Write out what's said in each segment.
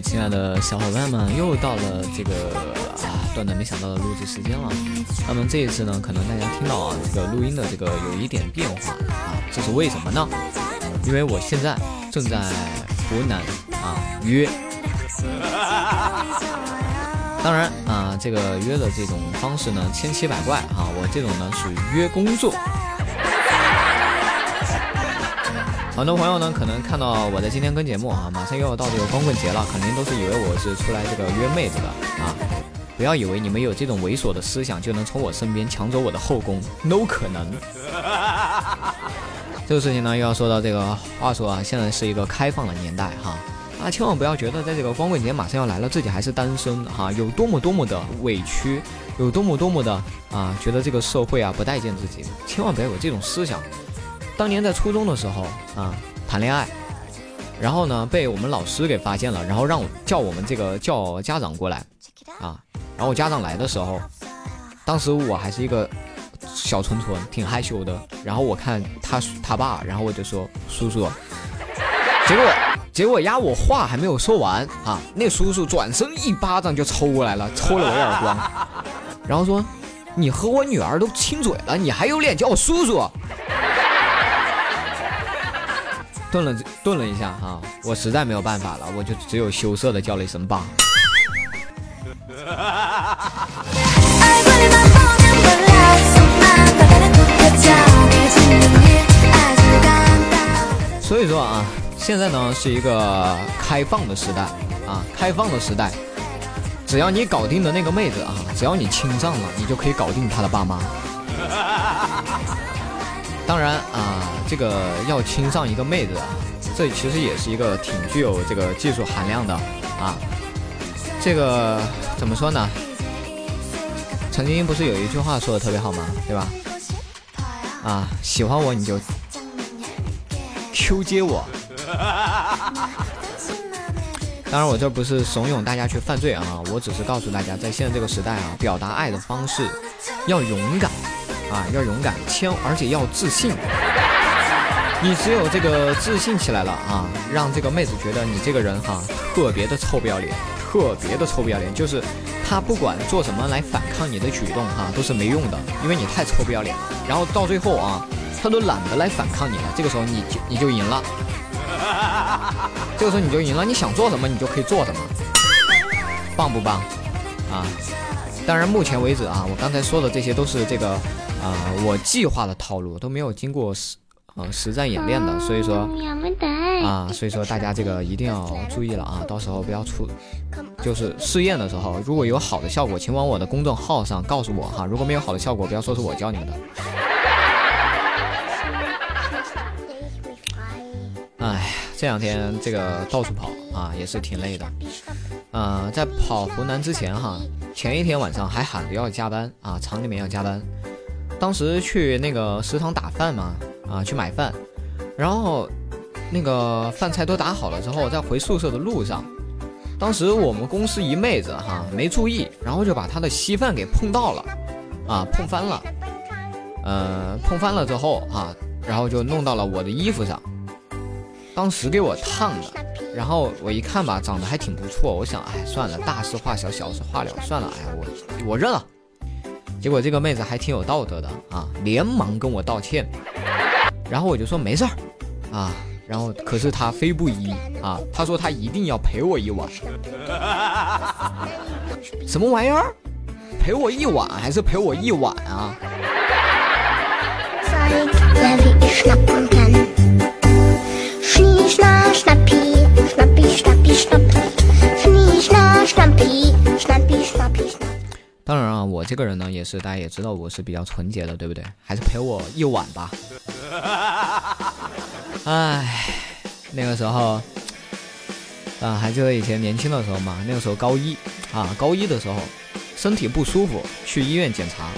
亲爱的小伙伴们，又到了这个啊断断没想到的录制时间了。那么这一次呢，可能大家听到啊这个录音的这个有一点变化啊，这是为什么呢？因为我现在正在湖南啊约，当然啊这个约的这种方式呢千奇百怪啊，我这种呢属于约工作。很多朋友呢，可能看到我的今天跟节目啊，马上又要到这个光棍节了，肯定都是以为我是出来这个约妹子的啊。不要以为你们有这种猥琐的思想就能从我身边抢走我的后宫，no 可能。这个事情呢，又要说到这个话说啊，现在是一个开放的年代哈啊，千万不要觉得在这个光棍节马上要来了，自己还是单身哈，有多么多么的委屈，有多么多么的啊，觉得这个社会啊不待见自己，千万不要有这种思想。当年在初中的时候啊，谈恋爱，然后呢被我们老师给发现了，然后让我叫我们这个叫家长过来啊，然后我家长来的时候，当时我还是一个小纯纯，挺害羞的。然后我看他他爸，然后我就说叔叔，结果结果呀，我话还没有说完啊，那叔叔转身一巴掌就抽过来了，抽了我耳光，然后说你和我女儿都亲嘴了，你还有脸叫我叔叔？顿了顿了一下哈，我实在没有办法了，我就只有羞涩的叫了一声爸。所以说啊，现在呢是一个开放的时代啊，开放的时代，只要你搞定的那个妹子啊，只要你亲上了，你就可以搞定她的爸妈。当然啊，这个要亲上一个妹子啊，这其实也是一个挺具有这个技术含量的啊。这个怎么说呢？曾经不是有一句话说的特别好吗？对吧？啊，喜欢我你就 Q 接我。当然，我这不是怂恿大家去犯罪啊，我只是告诉大家，在现在这个时代啊，表达爱的方式要勇敢啊，要勇敢，千而且要自信。你只有这个自信起来了啊，让这个妹子觉得你这个人哈、特别的臭不要脸，特别的臭不要脸，就是她不管做什么来反抗你的举动哈、都是没用的，因为你太臭不要脸了。然后到最后啊，她都懒得来反抗你了，这个时候你就你就赢了。这个时候你就赢了，你想做什么你就可以做什么，棒不棒？啊！当然，目前为止啊，我刚才说的这些都是这个啊、我计划的套路，都没有经过实呃实战演练的，所以说啊，所以说大家这个一定要注意了啊，到时候不要出，就是试验的时候，如果有好的效果，请往我的公众号上告诉我哈，如果没有好的效果，不要说是我教你们的。哎，这两天这个到处跑啊，也是挺累的。呃，在跑湖南之前哈，前一天晚上还喊着要加班啊，厂里面要加班。当时去那个食堂打饭嘛，啊，去买饭，然后那个饭菜都打好了之后，在回宿舍的路上，当时我们公司一妹子哈没注意，然后就把她的稀饭给碰到了，啊，碰翻了，呃，碰翻了之后啊，然后就弄到了我的衣服上，当时给我烫的。然后我一看吧，长得还挺不错，我想，哎，算了，大事化小，小事化了，算了，哎呀，我我认了。结果这个妹子还挺有道德的啊，连忙跟我道歉，然后我就说没事儿啊，然后可是她非不依啊，她说她一定要陪我一晚，什么玩意儿？陪我一晚还是陪我一晚啊？当然啊，我这个人呢，也是大家也知道我是比较纯洁的，对不对？还是陪我一晚吧。唉，那个时候啊，还记得以前年轻的时候嘛？那个时候高一啊，高一的时候身体不舒服，去医院检查，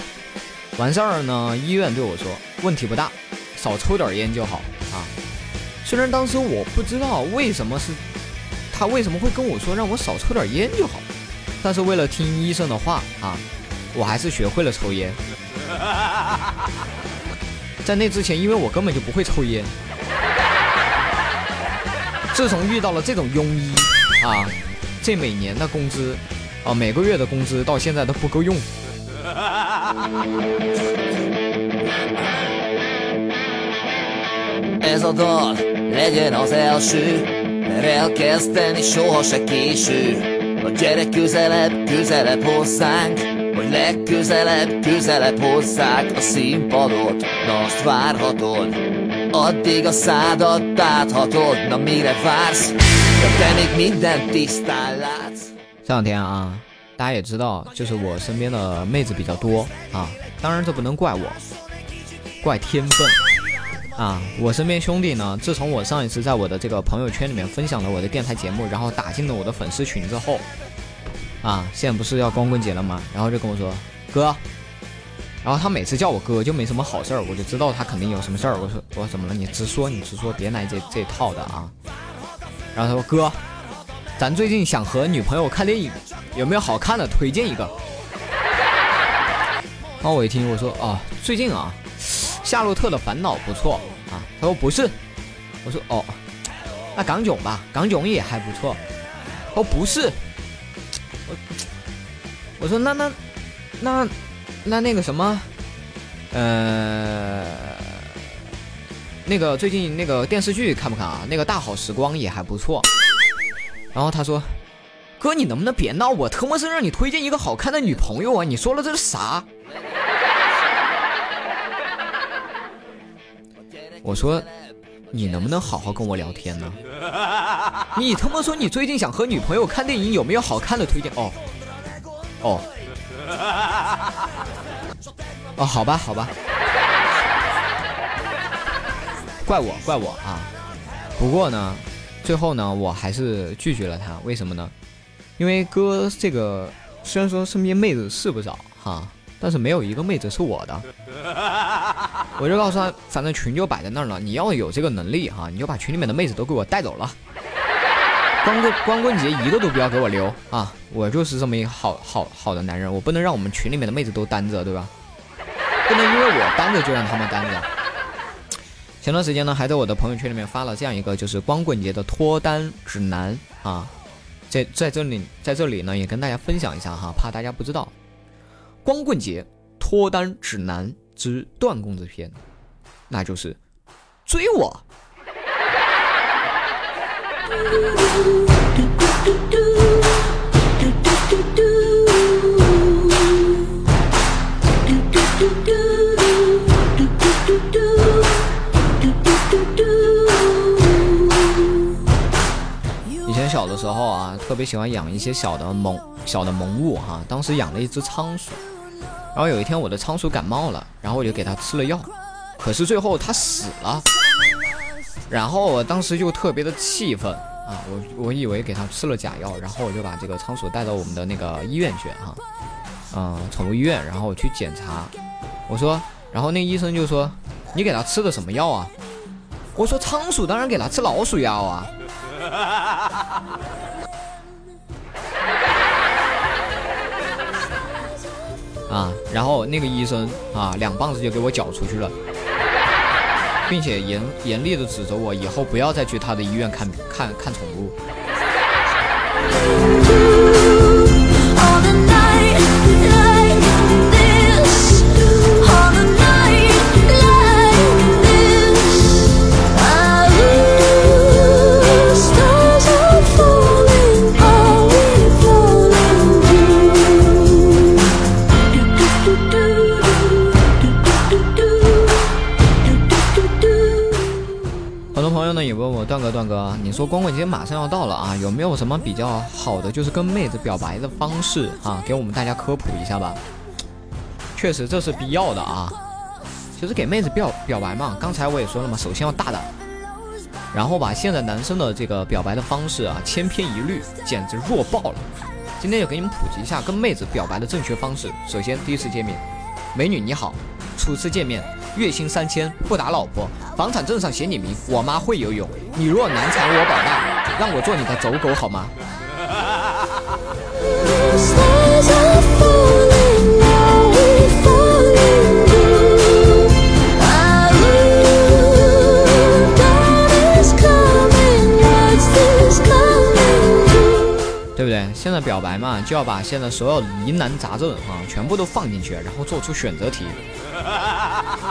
完事儿呢，医院对我说问题不大，少抽点烟就好啊。虽然当时我不知道为什么是他为什么会跟我说让我少抽点烟就好，但是为了听医生的话啊，我还是学会了抽烟。在那之前，因为我根本就不会抽烟。自从遇到了这种庸医啊，这每年的工资啊，每个月的工资到现在都不够用。Ez a dal legyen az első, mert elkezdeni soha se késő. 这两天啊，大家也知道，就是我身边的妹子比较多啊，当然这不能怪我，怪天分啊。我身边兄弟呢，自从我上一次在我的这个朋友圈里面分享了我的电台节目，然后打进了我的粉丝群之后，啊，现在不是要光棍节了吗？然后就跟我说哥，然后他每次叫我哥就没什么好事儿，我就知道他肯定有什么事儿。我说我说怎么了？你直说，你直说，别来这这套的啊。然后他说哥。咱最近想和女朋友看电影，有没有好看的推荐一个？然后我一听，我说哦，最近啊，《夏洛特的烦恼》不错啊。他说不是，我说哦，那港囧吧，港囧也还不错。哦不是，我我说那那那那那个什么，呃，那个最近那个电视剧看不看啊？那个《大好时光》也还不错。然后他说：“哥，你能不能别闹？我特么是让你推荐一个好看的女朋友啊！你说了这是啥？”我说：“你能不能好好跟我聊天呢？你他妈说你最近想和女朋友看电影，有没有好看的推荐？哦，哦，哦，好吧，好吧，怪我，怪我啊！不过呢。”最后呢，我还是拒绝了他。为什么呢？因为哥这个虽然说身边妹子是不少哈，但是没有一个妹子是我的。我就告诉他，反正群就摆在那儿了，你要有这个能力哈，你就把群里面的妹子都给我带走了。光棍光棍节一个都不要给我留啊！我就是这么一个好好好的男人，我不能让我们群里面的妹子都单着，对吧？不能因为我单着就让他们单着。前段时间呢，还在我的朋友圈里面发了这样一个，就是光棍节的脱单指南啊，在在这里，在这里呢，也跟大家分享一下哈，怕大家不知道，光棍节脱单指南之断供子篇，那就是追我。以前小的时候啊，特别喜欢养一些小的萌小的萌物哈。当时养了一只仓鼠，然后有一天我的仓鼠感冒了，然后我就给它吃了药，可是最后它死了。然后我当时就特别的气愤啊，我我以为给它吃了假药，然后我就把这个仓鼠带到我们的那个医院去哈，嗯，宠物医院，然后我去检查，我说，然后那医生就说，你给它吃的什么药啊？我说仓鼠当然给它吃老鼠药啊。啊，然后那个医生啊，两棒子就给我搅出去了，并且严严厉的指责我以后不要再去他的医院看看看宠物。段哥段哥，你说光棍节马上要到了啊，有没有什么比较好的就是跟妹子表白的方式啊，给我们大家科普一下吧？确实这是必要的啊。其实给妹子表表白嘛，刚才我也说了嘛，首先要大胆，然后把现在男生的这个表白的方式啊千篇一律，简直弱爆了。今天就给你们普及一下跟妹子表白的正确方式。首先，第一次见面，美女你好；初次见面，月薪三千不打老婆。房产证上写你名我妈会游泳。你若难产我保大让我做你的走狗好吗？对不对？现在表白嘛就要把现在所有疑难杂症啊全部都放进去然后做出选择题。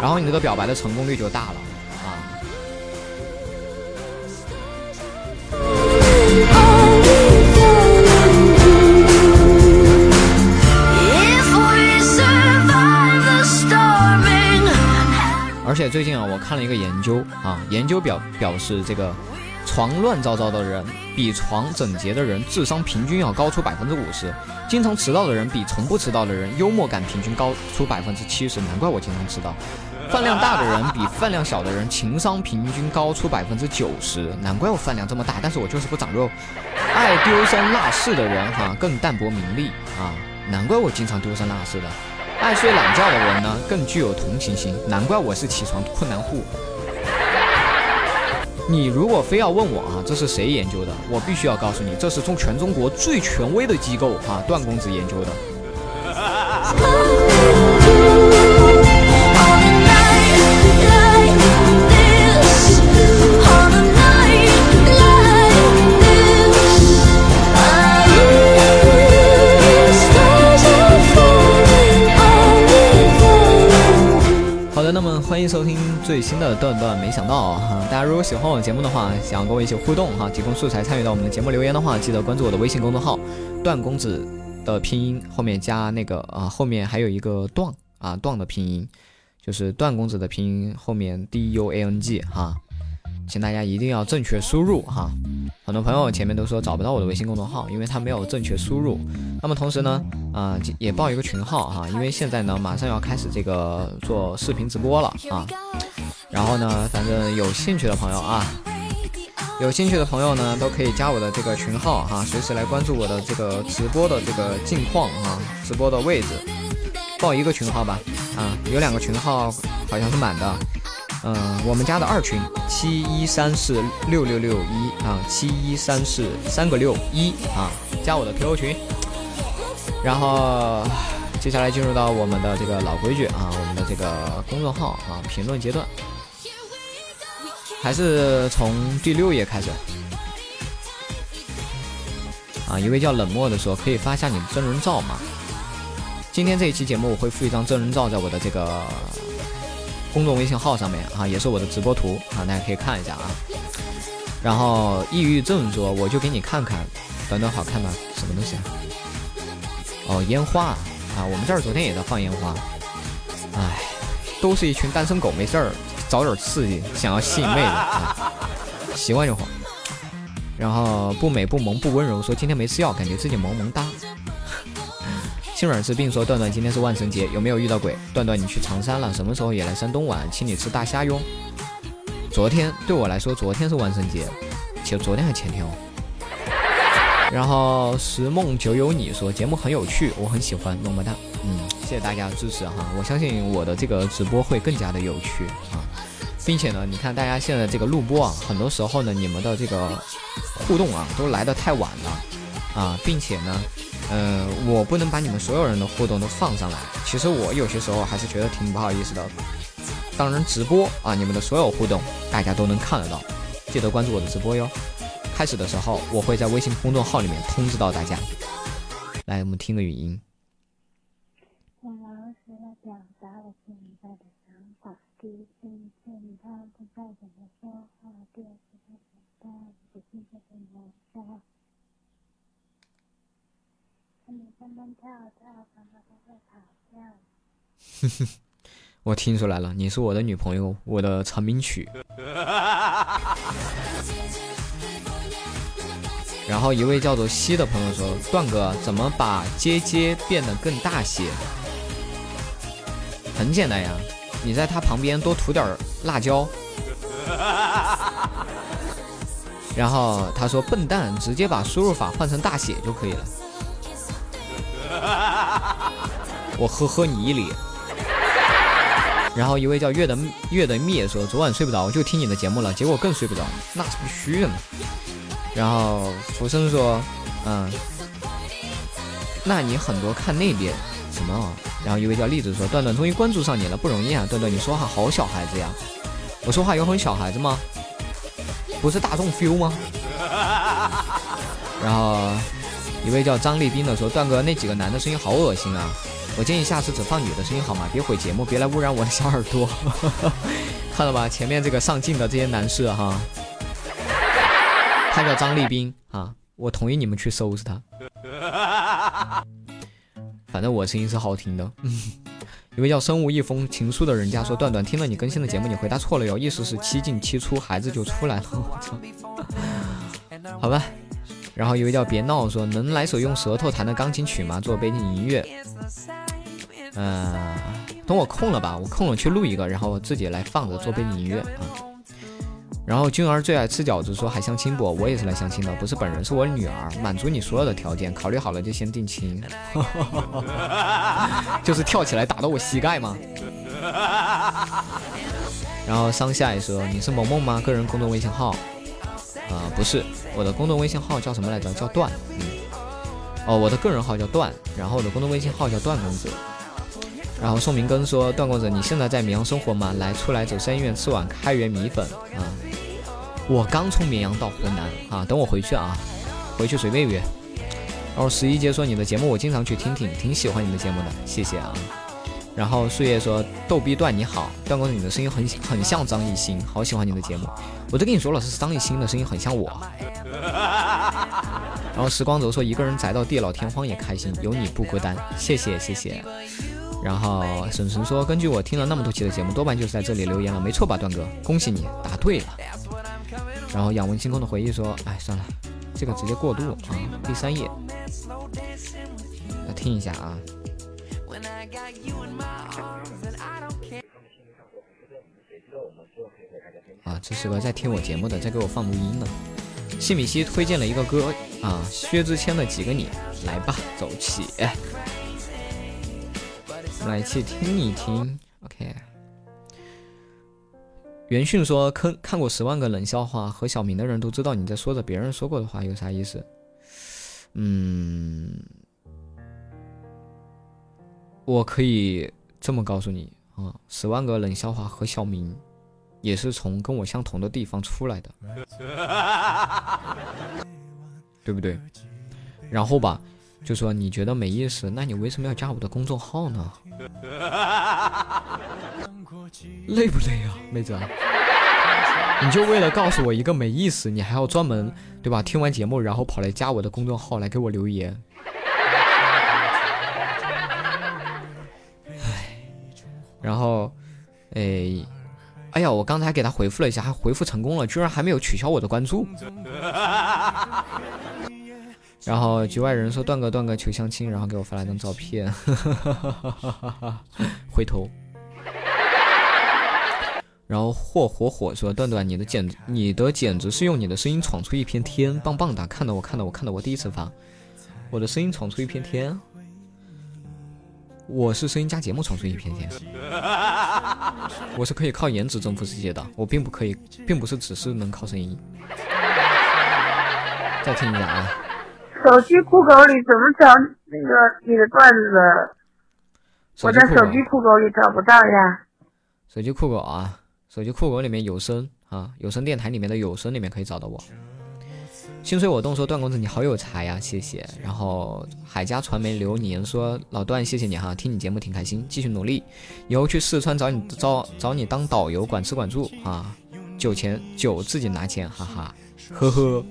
然后你这个表白的成功率就大了啊。而且最近啊，我看了一个研究啊，研究表表示这个。床乱糟糟的人比床整洁的人智商平均要高出百分之五十，经常迟到的人比从不迟到的人幽默感平均高出百分之七十，难怪我经常迟到。饭量大的人比饭量小的人情商平均高出百分之九十，难怪我饭量这么大，但是我就是不长肉。爱丢三落四的人哈、更淡泊名利啊，难怪我经常丢三落四的。爱睡懒觉的人呢，更具有同情心，难怪我是起床困难户。你如果非要问我啊，这是谁研究的？我必须要告诉你，这是从全中国最权威的机构啊，段公子研究的。迎收听最新的段段没想到啊、大家如果喜欢我的节目的话，想要跟我一起互动哈、提供素材参与到我们的节目留言的话，记得关注我的微信公众号“段公子”的拼音后面加那个啊，后面还有一个“段”啊，“段”的拼音就是段公子的拼音后面 D U A N G 哈、请大家一定要正确输入哈。很多朋友前面都说找不到我的微信公众号，因为他没有正确输入。那么同时呢，啊、也报一个群号哈，因为现在呢马上要开始这个做视频直播了啊。然后呢，反正有兴趣的朋友啊，有兴趣的朋友呢，都可以加我的这个群号哈，随时来关注我的这个直播的这个近况啊，直播的位置。报一个群号吧，啊，有两个群号好像是满的。嗯，我们家的二群七一三四六六六一啊，七一三四三个六一啊，加我的 QQ 群。然后接下来进入到我们的这个老规矩啊，我们的这个公众号啊评论阶段，还是从第六页开始。啊，一位叫冷漠的说，可以发下你的真人照吗？今天这一期节目我会附一张真人照在我的这个公众微信号上面啊，也是我的直播图啊，大家可以看一下啊。然后抑郁症说，我就给你看看，短短好看吗？什么东西？哦，烟花啊！我们这儿昨天也在放烟花。唉，都是一群单身狗，没事儿找点刺激，想要吸引妹子啊，习惯就好。然后不美不萌不温柔说今天没吃药，感觉自己萌萌哒。心软治病说段段今天是万圣节，有没有遇到鬼？段段你去长沙了，什么时候也来山东玩？请你吃大虾哟。昨天对我来说，昨天是万圣节，且昨天还前天哦。然后时梦久有你说节目很有趣，我很喜欢，么么哒。嗯，谢谢大家的支持哈，我相信我的这个直播会更加的有趣啊，并且呢，你看大家现在这个录播啊，很多时候呢，你们的这个互动啊，都来得太晚了啊，并且呢，呃，我不能把你们所有人的互动都放上来，其实我有些时候还是觉得挺不好意思的。当然，直播啊，你们的所有互动大家都能看得到，记得关注我的直播哟。开始的时候，我会在微信公众号里面通知到大家。来，我们听个语音。我老实的表达了现在的想法。第一次见他不再怎么说话，第二次他想到不是这个模样。他们蹦蹦跳跳，常常都会吵架。我听出来了，你是我的女朋友，我的成名曲。然后一位叫做西的朋友说：“段哥，怎么把接接变得更大些？很简单呀，你在他旁边多涂点辣椒，然后他说笨蛋，直接把输入法换成大写就可以了。我呵呵你一脸。然后一位叫月的月的灭说，昨晚睡不着，我就听你的节目了，结果更睡不着，那是必须的嘛。然后浮生说，嗯，那你很多看那边什么？然后一位叫栗子说，段段终于关注上你了，不容易啊，段段你说话好小孩子呀。我说话有很小孩子吗？不是大众 feel 吗？然后一位叫张立斌的说，段哥那几个男的声音好恶心啊。我建议下次只放女的声音好吗？别毁节目，别来污染我的小耳朵。看到吧，前面这个上镜的这些男士哈，他叫张立斌啊，我同意你们去收拾他。反正我声音是好听的。一位叫身无一封情书的人家说，段段听了你更新的节目，你回答错了哟，意思是七进七出，孩子就出来了。我操，好吧。然后一位叫别闹说，能来首用舌头弹的钢琴曲吗？做背景音乐。嗯、等我空了吧，我空了去录一个，然后自己来放着做背景音乐啊。然后君儿最爱吃饺子说还相亲不？我也是来相亲的，不是本人，是我女儿，满足你所有的条件，考虑好了就先定亲。就是跳起来打到我膝盖吗？然后桑夏也说你是萌萌吗？个人公众微信号？啊、不是，我的公众微信号叫什么来着？叫段。嗯。哦，我的个人号叫段，然后我的公众微信号叫段公子。然后宋明根说：“段公子，你现在在绵阳生活吗？来，出来走三医院吃碗开元米粉啊！我刚从绵阳到湖南啊，等我回去啊，回去随便约。”然后十一姐说：“你的节目我经常去听听，挺喜欢你的节目的，谢谢啊。”然后树叶说：“逗逼段你好，段公子你的声音很很像张艺兴，好喜欢你的节目。我都跟你说了，是张艺兴的声音很像我。”然后时光轴说：“一个人宅到地老天荒也开心，有你不孤单。”谢谢谢谢。然后沈晨说：“根据我听了那么多期的节目，多半就是在这里留言了，没错吧，段哥？恭喜你答对了。”然后仰望星空的回忆说：“哎，算了，这个直接过渡啊。”第三页，来听一下啊。啊，这是个在听我节目的，在给我放录音呢。谢米西推荐了一个歌啊，薛之谦的《几个你》，来吧，走起。我们来一起听一听，OK。元迅说：“看看过十万个冷笑话和小明的人都知道你在说着别人说过的话，有啥意思？”嗯，我可以这么告诉你啊，十万个冷笑话和小明也是从跟我相同的地方出来的，对不对？然后吧。就说你觉得没意思，那你为什么要加我的公众号呢？累不累啊，妹子？你就为了告诉我一个没意思，你还要专门对吧？听完节目然后跑来加我的公众号来给我留言。唉，然后，哎，哎呀，我刚才给他回复了一下，还回复成功了，居然还没有取消我的关注。然后局外人说段哥段哥求相亲，然后给我发了一张照片，回头。然后火火火说段段你的简你的简直是用你的声音闯出一片天，棒棒的！看到我看到我看到我第一次发，我的声音闯出一片天，我是声音加节目闯出一片天，我是可以靠颜值征服世界的，我并不可以，并不是只是能靠声音。再听一下啊。手机酷狗里怎么找那个你的段子？我在手机酷狗里找不到呀。手机酷狗啊，手机酷狗里面有声啊，有声电台里面的有声里面可以找到我。心随我动说段公子你好有才呀，谢谢。然后海家传媒流年说老段谢谢你哈，听你节目挺开心，继续努力，以后去四川找你找找你当导游，管吃管住啊，酒钱酒自己拿钱，哈哈。呵呵，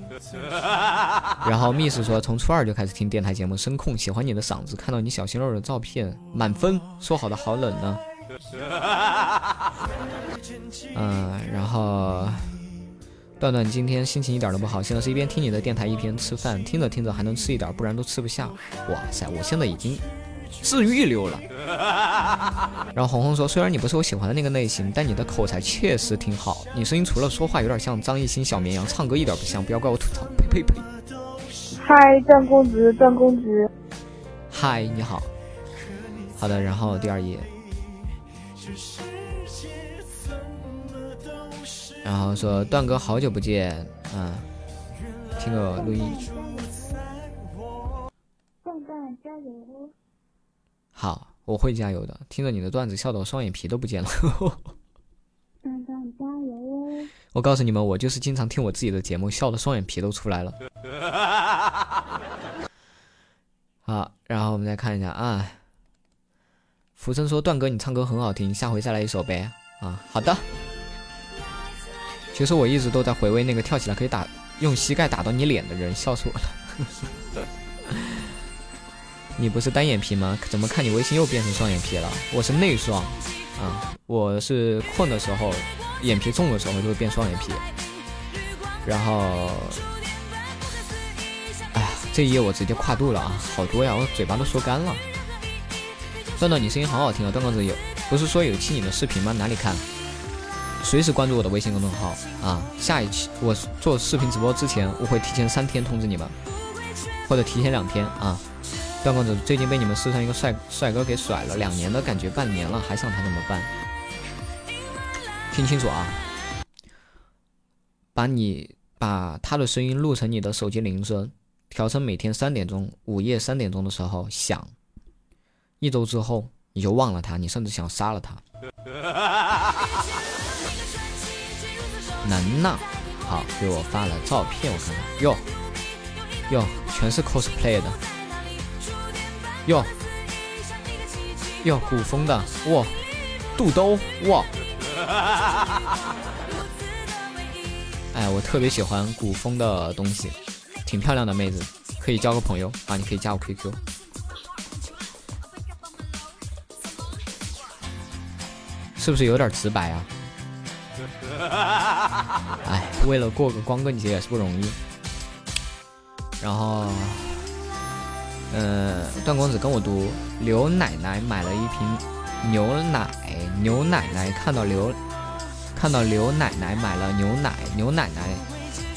然后密室说从初二就开始听电台节目，声控，喜欢你的嗓子，看到你小鲜肉的照片，满分，说好的好冷呢。嗯，然后段段今天心情一点都不好，现在是一边听你的电台一边吃饭，听着听着还能吃一点，不然都吃不下。哇塞，我现在已经治愈流了。然后红红说，虽然你不是我喜欢的那个类型，但你的口才确实挺好。你声音除了说话有点像张艺兴小绵羊，唱歌一点不像，不要怪我吐槽。呸呸呸！嗨，段公子，段公子，嗨，你好。好的，然后第二页。然后说段哥好久不见，嗯，听个录音。段段加油！好，我会加油的。听着你的段子，笑得我双眼皮都不见了。段段加油哦！我告诉你们，我就是经常听我自己的节目，笑的双眼皮都出来了。好，然后我们再看一下啊。浮生说：“段哥，你唱歌很好听，下回再来一首呗。”啊，好的。其实我一直都在回味那个跳起来可以打用膝盖打到你脸的人，笑死我了。你不是单眼皮吗？怎么看你微信又变成双眼皮了？我是内双啊，我是困的时候，眼皮重的时候就会变双眼皮。然后，哎呀，这一页我直接跨度了啊，好多呀，我嘴巴都说干了。段段，你声音好好听啊！段公子有不是说有期你的视频吗？哪里看？随时关注我的微信公众号啊！下一期我做视频直播之前，我会提前三天通知你们，或者提前两天啊。段公子最近被你们师上一个帅帅哥给甩了，两年的感觉，半年了还想他怎么办？听清楚啊！把你把他的声音录成你的手机铃声，调成每天三点钟、午夜三点钟的时候响。一周之后，你就忘了他，你甚至想杀了他。能呐，好，给我发了照片，我看看，哟，哟，全是 cosplay 的，哟，哟，古风的，哇，肚兜，哇，哎，我特别喜欢古风的东西，挺漂亮的妹子，可以交个朋友。啊，你可以加我 QQ。是不是有点直白啊？哎，为了过个光棍节也是不容易。然后，呃，段公子跟我读，刘奶奶买了一瓶牛奶，牛奶奶看到刘看到刘奶奶买了牛奶，牛奶奶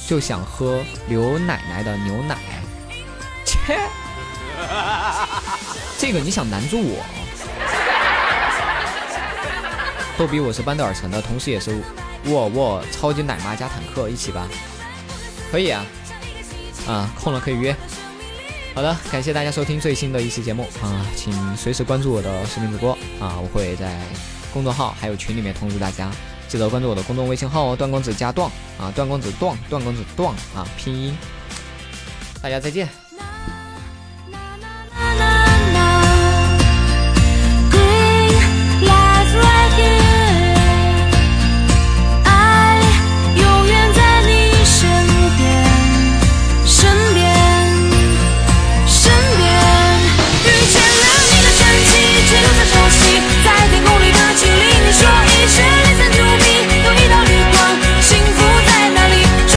就想喝刘奶奶的牛奶。切，这个你想难住我？逗比，我是班德尔城的，同时也是沃尔沃超级奶妈加坦克，一起吧？可以啊，啊，空了可以约。好的，感谢大家收听最新的一期节目啊，请随时关注我的视频直播啊，我会在公众号还有群里面通知大家，记得关注我的公众微信号哦，段公子加段啊，段公子段，段公子段啊，拼音。大家再见。